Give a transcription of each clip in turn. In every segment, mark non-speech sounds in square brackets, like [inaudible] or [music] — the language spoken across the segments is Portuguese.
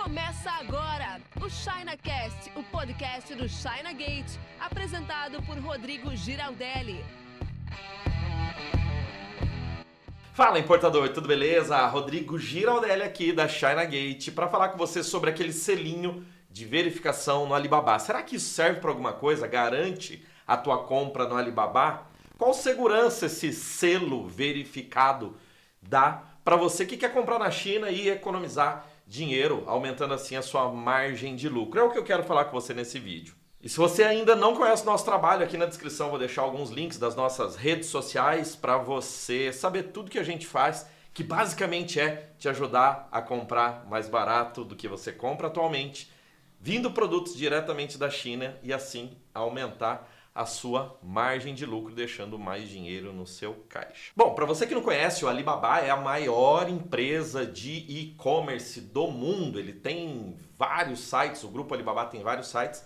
Começa agora o ChinaCast, o podcast do China Gate, apresentado por Rodrigo Giraldelli. Fala importador, tudo beleza? Rodrigo Giraldelli aqui da China Gate para falar com você sobre aquele selinho de verificação no Alibaba. Será que isso serve para alguma coisa? Garante a tua compra no Alibaba? Qual segurança esse selo verificado dá para você que quer comprar na China e economizar dinheiro, aumentando assim a sua margem de lucro? É o que eu quero falar com você nesse vídeo. E se você ainda não conhece o nosso trabalho, aqui na descrição vou deixar alguns links das nossas redes sociais para você saber tudo que a gente faz, que basicamente é te ajudar a comprar mais barato do que você compra atualmente, vindo produtos diretamente da China e assim aumentar a sua margem de lucro, deixando mais dinheiro no seu caixa. Bom, para você que não conhece, o Alibaba é a maior empresa de e-commerce do mundo. Ele tem vários sites, o grupo Alibaba tem vários sites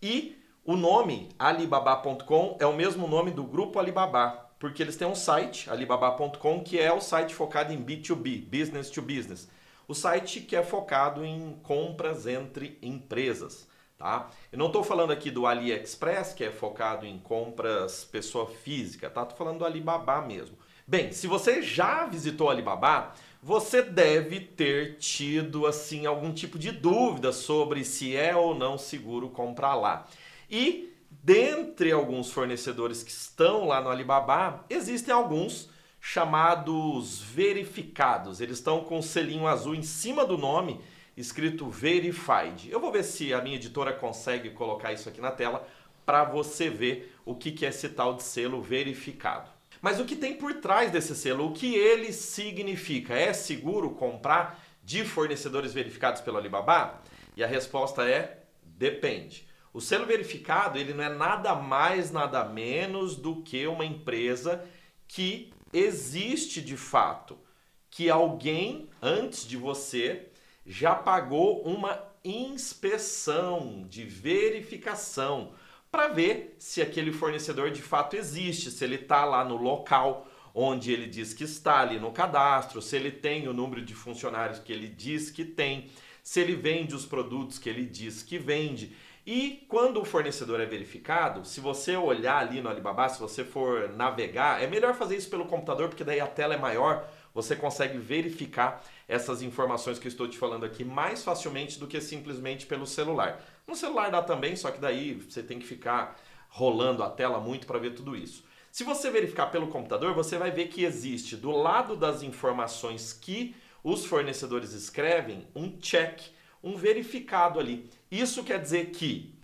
e o nome alibaba.com é o mesmo nome do grupo Alibaba, porque eles têm um site, alibaba.com, que é o site focado em B2B, business to business. O site que é focado em compras entre empresas. Tá? Eu não estou falando aqui do AliExpress, que é focado em compras pessoa física, tá? Estou falando do Alibaba mesmo. Bem, se você já visitou o Alibaba, você deve ter tido assim algum tipo de dúvida sobre se é ou não seguro comprar lá. E dentre alguns fornecedores que estão lá no Alibaba, existem alguns chamados verificados. Eles estão com um selinho azul em cima do nome escrito Verified. Eu vou ver se a minha editora consegue colocar isso aqui na tela para você ver o que é esse tal de selo verificado. Mas o que tem por trás desse selo? O que ele significa? É seguro comprar de fornecedores verificados pelo Alibaba? E a resposta é depende. O selo verificado ele não é nada mais, nada menos do que uma empresa que existe de fato, que alguém antes de você já pagou uma inspeção de verificação para ver se aquele fornecedor de fato existe, se ele está lá no local onde ele diz que está ali no cadastro, se ele tem o número de funcionários que ele diz que tem, se ele vende os produtos que ele diz que vende. E quando o fornecedor é verificado, se você olhar ali no Alibaba, se você for navegar, é melhor fazer isso pelo computador, porque daí a tela é maior, você consegue verificar essas informações que eu estou te falando aqui mais facilmente do que simplesmente pelo celular. No celular dá também, só que daí você tem que ficar rolando a tela muito para ver tudo isso. Se você verificar pelo computador, você vai ver que existe do lado das informações que os fornecedores escrevem um check, um verificado ali. Isso quer dizer que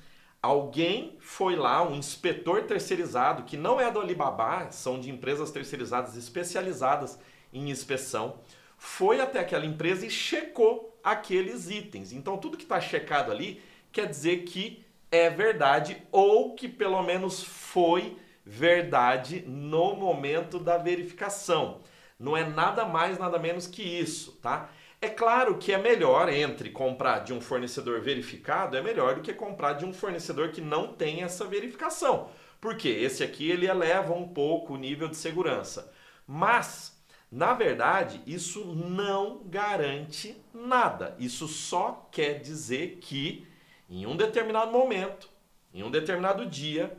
alguém foi lá, um inspetor terceirizado, que não é do Alibaba, são de empresas terceirizadas especializadas em inspeção, foi até aquela empresa e checou aqueles itens. Então tudo que está checado ali quer dizer que é verdade ou que pelo menos foi verdade no momento da verificação. Não é nada mais, nada menos que isso, tá? É claro que é melhor entre comprar de um fornecedor verificado, é melhor do que comprar de um fornecedor que não tem essa verificação. Porque esse aqui ele eleva um pouco o nível de segurança. Mas na verdade, isso não garante nada. Isso só quer dizer que em um determinado momento, em um determinado dia,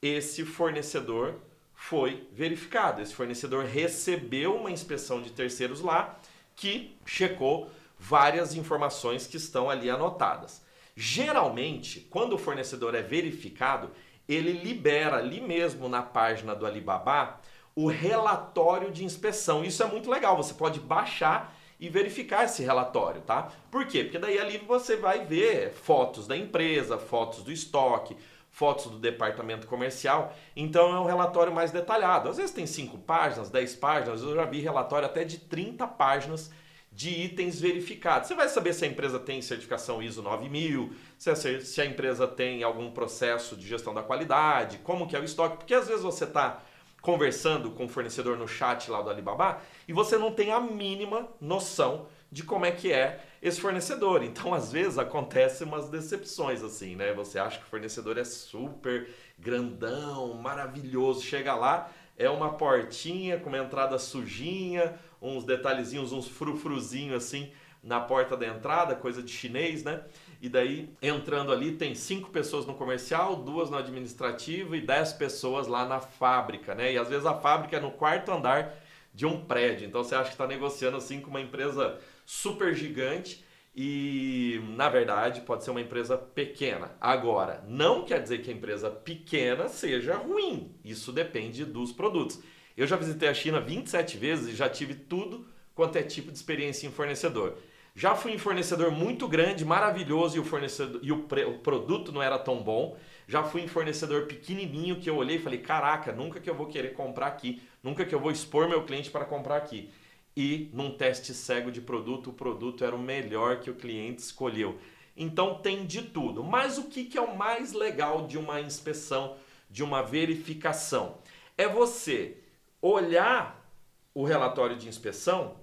esse fornecedor foi verificado. Esse fornecedor recebeu uma inspeção de terceiros lá que checou várias informações que estão ali anotadas. Geralmente, quando o fornecedor é verificado, ele libera ali mesmo na página do Alibaba o relatório de inspeção. Isso é muito legal, você pode baixar e verificar esse relatório, tá? Por quê? Porque daí ali você vai ver fotos da empresa, fotos do estoque, fotos do departamento comercial. Então é um relatório mais detalhado. Às vezes tem 5 páginas, 10 páginas, eu já vi relatório até de 30 páginas de itens verificados. Você vai saber se a empresa tem certificação ISO 9000, se a, empresa tem algum processo de gestão da qualidade, como que é o estoque, porque às vezes você está conversando com o fornecedor no chat lá do Alibaba e você não tem a mínima noção de como é que é esse fornecedor. Então, às vezes acontecem umas decepções assim, né? Você acha que o fornecedor é super grandão, maravilhoso, chega lá, é uma portinha com uma entrada sujinha, uns detalhezinhos, uns frufruzinhos assim, na porta da entrada, coisa de chinês, né? E daí, entrando ali, tem cinco pessoas no comercial, duas no administrativo e dez pessoas lá na fábrica, né? E às vezes a fábrica é no quarto andar de um prédio. Então você acha que está negociando assim com uma empresa super gigante e na verdade pode ser uma empresa pequena. Agora, não quer dizer que a empresa pequena seja ruim. Isso depende dos produtos. Eu já visitei a China 27 vezes e já tive tudo quanto é tipo de experiência em fornecedor. Já fui em fornecedor muito grande, maravilhoso e o fornecedor e o, pre, o produto não era tão bom. Já fui em fornecedor pequenininho que eu olhei e falei: "Caraca, nunca que eu vou querer comprar aqui, nunca que eu vou expor meu cliente para comprar aqui" e num teste cego de produto, o produto era o melhor que o cliente escolheu. Então tem de tudo. Mas o que, que é o mais legal de uma inspeção, de uma verificação? É você olhar o relatório de inspeção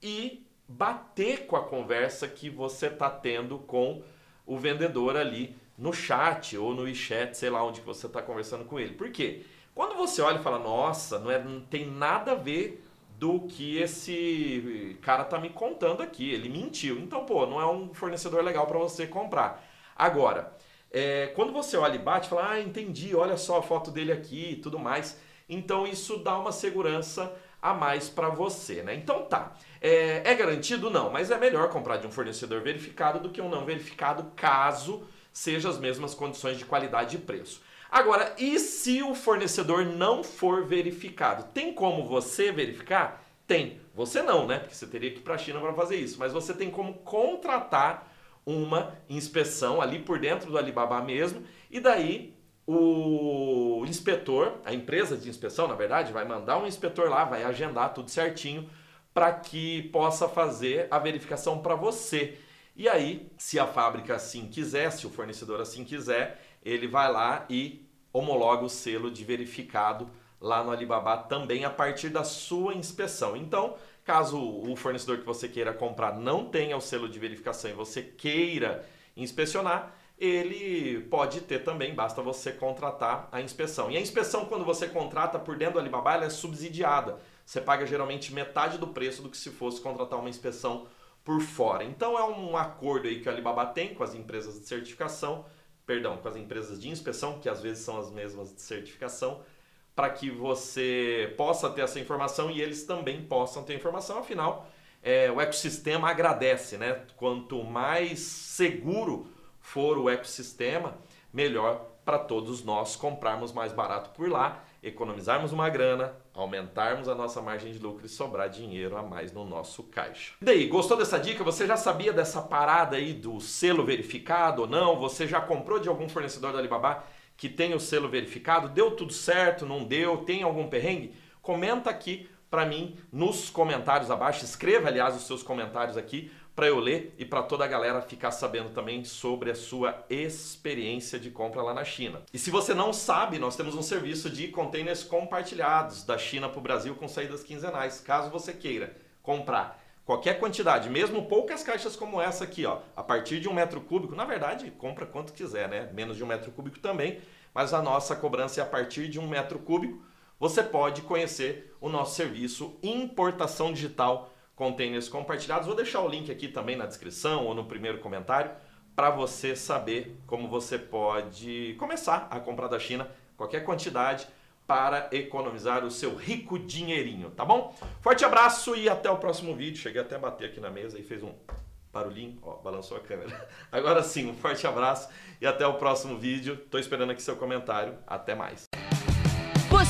e bater com a conversa que você está tendo com o vendedor ali no chat ou no WeChat, sei lá onde que você está conversando com ele. Por quê? Quando você olha e fala, nossa, não, é, não tem nada a ver do que esse cara tá me contando aqui. Ele mentiu. Então, pô, não é um fornecedor legal para você comprar. Agora, é, quando você olha e bate, fala, ah, entendi, olha só a foto dele aqui e tudo mais. Então, isso dá uma segurança a mais para você, né? Então tá. É, é, garantido? Não, mas é melhor comprar de um fornecedor verificado do que um não verificado, caso seja as mesmas condições de qualidade e preço. Agora, e se o fornecedor não for verificado? Tem como você verificar? Tem. Você não, né? Porque você teria que ir para a China para fazer isso. Mas você tem como contratar uma inspeção ali por dentro do Alibaba mesmo. E daí o inspetor, a empresa de inspeção, na verdade, vai mandar um inspetor lá, vai agendar tudo certinho para que possa fazer a verificação para você. E aí, se a fábrica assim quiser, se o fornecedor assim quiser, ele vai lá e homologa o selo de verificado lá no Alibaba também a partir da sua inspeção. Então, caso o fornecedor que você queira comprar não tenha o selo de verificação e você queira inspecionar, ele pode ter também, basta você contratar a inspeção. E a inspeção, quando você contrata por dentro do Alibaba, ela é subsidiada. Você paga geralmente metade do preço do que se fosse contratar uma inspeção por fora. Então é um acordo aí que o Alibaba tem com as empresas de certificação perdão, com as empresas de inspeção, que às vezes são as mesmas de certificação, para que você possa ter essa informação e eles também possam ter informação. Afinal, é, o ecossistema agradece, né? Quanto mais seguro for o ecossistema, melhor para todos nós comprarmos mais barato por lá economizarmos uma grana, aumentarmos a nossa margem de lucro e sobrar dinheiro a mais no nosso caixa. E daí, gostou dessa dica? Você já sabia dessa parada aí do selo verificado ou não? Você já comprou de algum fornecedor da Alibaba que tem o selo verificado? Deu tudo certo? Não deu? Tem algum perrengue? Comenta aqui para mim nos comentários abaixo. Escreva, aliás, os seus comentários aqui para eu ler e para toda a galera ficar sabendo também sobre a sua experiência de compra lá na China. E se você não sabe, nós temos um serviço de containers compartilhados da China para o Brasil com saídas quinzenais. Caso você queira comprar qualquer quantidade, mesmo poucas caixas como essa aqui, ó, a partir de um metro cúbico, na verdade, compra quanto quiser, né? Menos de um metro cúbico também, mas a nossa cobrança é a partir de um metro cúbico. Você pode conhecer o nosso serviço importação digital containers compartilhados. Vou deixar o link aqui também na descrição ou no primeiro comentário para você saber como você pode começar a comprar da China qualquer quantidade para economizar o seu rico dinheirinho, tá bom? Forte abraço e até o próximo vídeo. Cheguei até a bater aqui na mesa e fez um barulhinho, ó, balançou a câmera. [laughs] Agora sim, um forte abraço e até o próximo vídeo. Tô esperando aqui seu comentário. Até mais.